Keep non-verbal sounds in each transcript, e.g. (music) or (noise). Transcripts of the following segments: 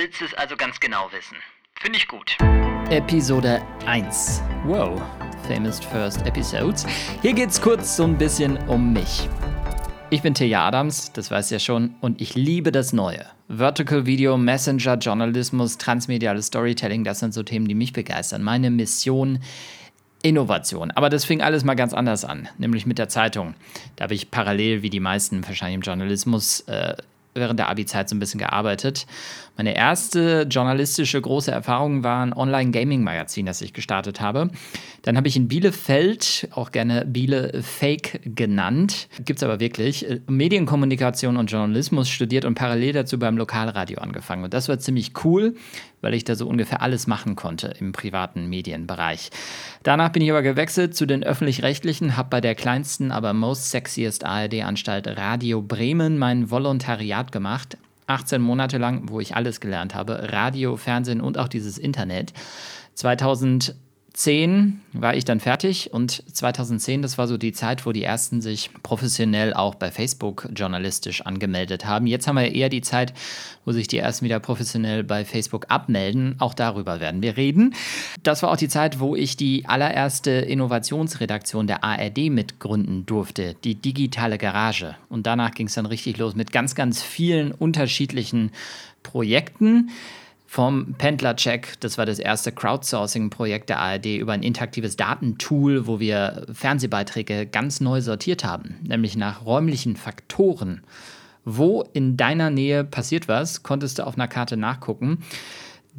willst es also ganz genau wissen. Finde ich gut. Episode 1. Wow, famous first episodes. Hier geht's kurz so ein bisschen um mich. Ich bin Teja Adams, das weiß ja schon, und ich liebe das Neue. Vertical Video, Messenger, Journalismus, transmediales Storytelling, das sind so Themen, die mich begeistern. Meine Mission, Innovation. Aber das fing alles mal ganz anders an, nämlich mit der Zeitung. Da habe ich parallel, wie die meisten wahrscheinlich im Journalismus, äh, während der Abi-Zeit so ein bisschen gearbeitet. Meine erste journalistische große Erfahrung war ein Online-Gaming-Magazin, das ich gestartet habe. Dann habe ich in Bielefeld, auch gerne Biele Fake genannt, gibt es aber wirklich, äh, Medienkommunikation und Journalismus studiert und parallel dazu beim Lokalradio angefangen. Und das war ziemlich cool, weil ich da so ungefähr alles machen konnte im privaten Medienbereich. Danach bin ich aber gewechselt zu den öffentlich-rechtlichen, habe bei der kleinsten, aber most sexiest ARD-Anstalt Radio Bremen mein Volontariat gemacht. 18 Monate lang, wo ich alles gelernt habe, Radio, Fernsehen und auch dieses Internet. 2000 2010 war ich dann fertig und 2010, das war so die Zeit, wo die ersten sich professionell auch bei Facebook journalistisch angemeldet haben. Jetzt haben wir eher die Zeit, wo sich die ersten wieder professionell bei Facebook abmelden. Auch darüber werden wir reden. Das war auch die Zeit, wo ich die allererste Innovationsredaktion der ARD mitgründen durfte, die digitale Garage. Und danach ging es dann richtig los mit ganz, ganz vielen unterschiedlichen Projekten vom Pendlercheck, das war das erste Crowdsourcing-Projekt der ARD, über ein interaktives Datentool, wo wir Fernsehbeiträge ganz neu sortiert haben, nämlich nach räumlichen Faktoren. Wo in deiner Nähe passiert was, konntest du auf einer Karte nachgucken.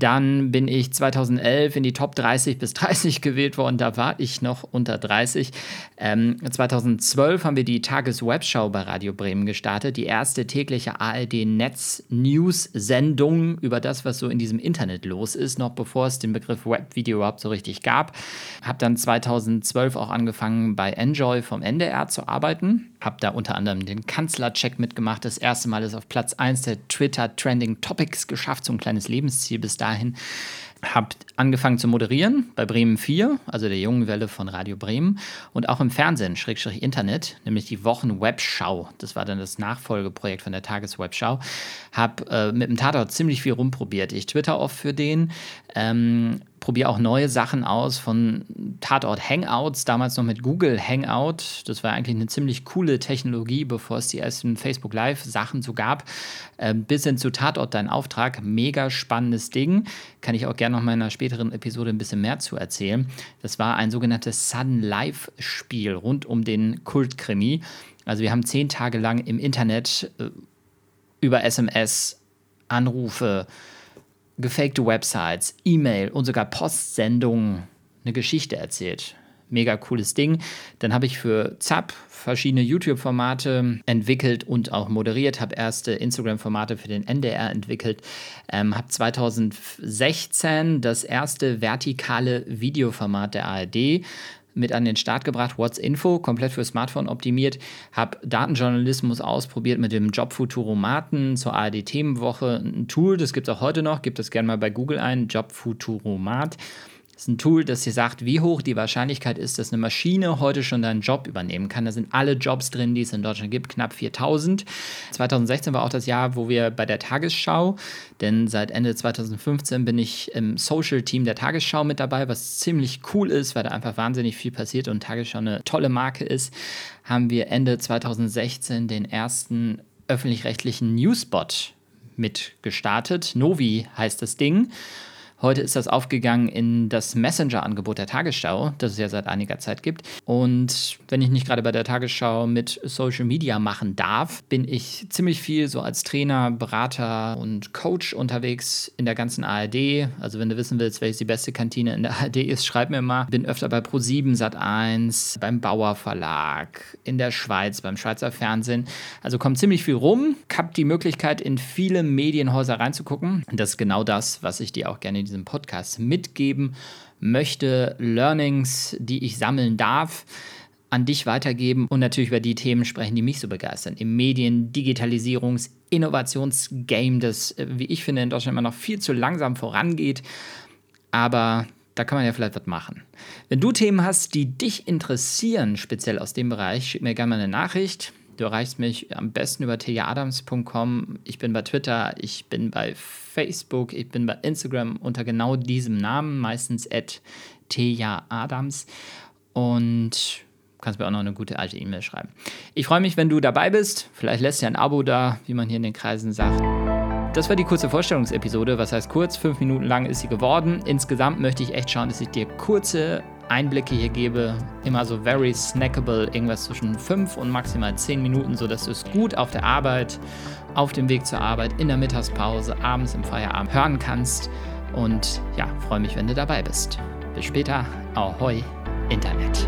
Dann bin ich 2011 in die Top 30 bis 30 (laughs) gewählt worden. Da war ich noch unter 30. Ähm, 2012 haben wir die Tageswebschau bei Radio Bremen gestartet. Die erste tägliche ARD-Netz-News-Sendung über das, was so in diesem Internet los ist, noch bevor es den Begriff Webvideo überhaupt so richtig gab. Habe dann 2012 auch angefangen, bei Enjoy vom NDR zu arbeiten. Habe da unter anderem den Kanzlercheck mitgemacht. Das erste Mal ist auf Platz 1 der Twitter Trending Topics geschafft. So ein kleines Lebensziel bis dahin dahin. Habe angefangen zu moderieren bei Bremen 4, also der jungen Welle von Radio Bremen, und auch im Fernsehen, Schrägstrich Internet, nämlich die Wochenwebschau. Das war dann das Nachfolgeprojekt von der Tageswebschau. Habe äh, mit dem Tatort ziemlich viel rumprobiert. Ich twitter oft für den. Ähm, probiere auch neue Sachen aus von Tatort Hangouts, damals noch mit Google Hangout. Das war eigentlich eine ziemlich coole Technologie, bevor es die ersten Facebook Live Sachen so gab. Ähm, bis hin zu Tatort Dein Auftrag. Mega spannendes Ding. Kann ich auch gerne noch mal in einer späteren Episode ein bisschen mehr zu erzählen. Das war ein sogenanntes Sudden Live Spiel rund um den Kultkrimi. Also wir haben zehn Tage lang im Internet äh, über SMS Anrufe, gefakte Websites, E-Mail und sogar Postsendungen eine Geschichte erzählt. Mega cooles Ding. Dann habe ich für ZAP verschiedene YouTube-Formate entwickelt und auch moderiert, habe erste Instagram-Formate für den NDR entwickelt, ähm, habe 2016 das erste vertikale Videoformat der ARD mit an den Start gebracht, What's Info, komplett für Smartphone optimiert, habe Datenjournalismus ausprobiert mit dem Job Futuromaten zur ARD Themenwoche, ein Tool, das gibt es auch heute noch, gibt es gerne mal bei Google ein, Job Futuromat ist ein Tool, das dir sagt, wie hoch die Wahrscheinlichkeit ist, dass eine Maschine heute schon deinen Job übernehmen kann. Da sind alle Jobs drin, die es in Deutschland gibt, knapp 4000. 2016 war auch das Jahr, wo wir bei der Tagesschau, denn seit Ende 2015 bin ich im Social-Team der Tagesschau mit dabei, was ziemlich cool ist, weil da einfach wahnsinnig viel passiert und Tagesschau eine tolle Marke ist, haben wir Ende 2016 den ersten öffentlich-rechtlichen Newsbot mit gestartet. Novi heißt das Ding. Heute ist das aufgegangen in das Messenger-Angebot der Tagesschau, das es ja seit einiger Zeit gibt. Und wenn ich nicht gerade bei der Tagesschau mit Social Media machen darf, bin ich ziemlich viel so als Trainer, Berater und Coach unterwegs in der ganzen ARD. Also wenn du wissen willst, welche die beste Kantine in der ARD ist, schreib mir mal. Bin öfter bei Pro7 Sat1, beim Bauer Verlag, in der Schweiz, beim Schweizer Fernsehen. Also kommt ziemlich viel rum. Hab die Möglichkeit, in viele Medienhäuser reinzugucken. Und das ist genau das, was ich dir auch gerne in diesem Podcast mitgeben möchte, Learnings, die ich sammeln darf, an dich weitergeben und natürlich über die Themen sprechen, die mich so begeistern. Im Medien-, Digitalisierungs-, Innovationsgame, das, äh, wie ich finde, in Deutschland immer noch viel zu langsam vorangeht. Aber da kann man ja vielleicht was machen. Wenn du Themen hast, die dich interessieren, speziell aus dem Bereich, schick mir gerne mal eine Nachricht. Du erreichst mich am besten über tejaadams.com. Ich bin bei Twitter, ich bin bei Facebook, ich bin bei Instagram unter genau diesem Namen, meistens at tejaadams. Und kannst mir auch noch eine gute alte E-Mail schreiben. Ich freue mich, wenn du dabei bist. Vielleicht lässt du ja ein Abo da, wie man hier in den Kreisen sagt. Das war die kurze Vorstellungsepisode. Was heißt kurz? Fünf Minuten lang ist sie geworden. Insgesamt möchte ich echt schauen, dass ich dir kurze Einblicke hier gebe. Immer so very snackable, irgendwas zwischen fünf und maximal zehn Minuten, sodass du es gut auf der Arbeit, auf dem Weg zur Arbeit, in der Mittagspause, abends im Feierabend hören kannst. Und ja, freue mich, wenn du dabei bist. Bis später. Ahoi, Internet.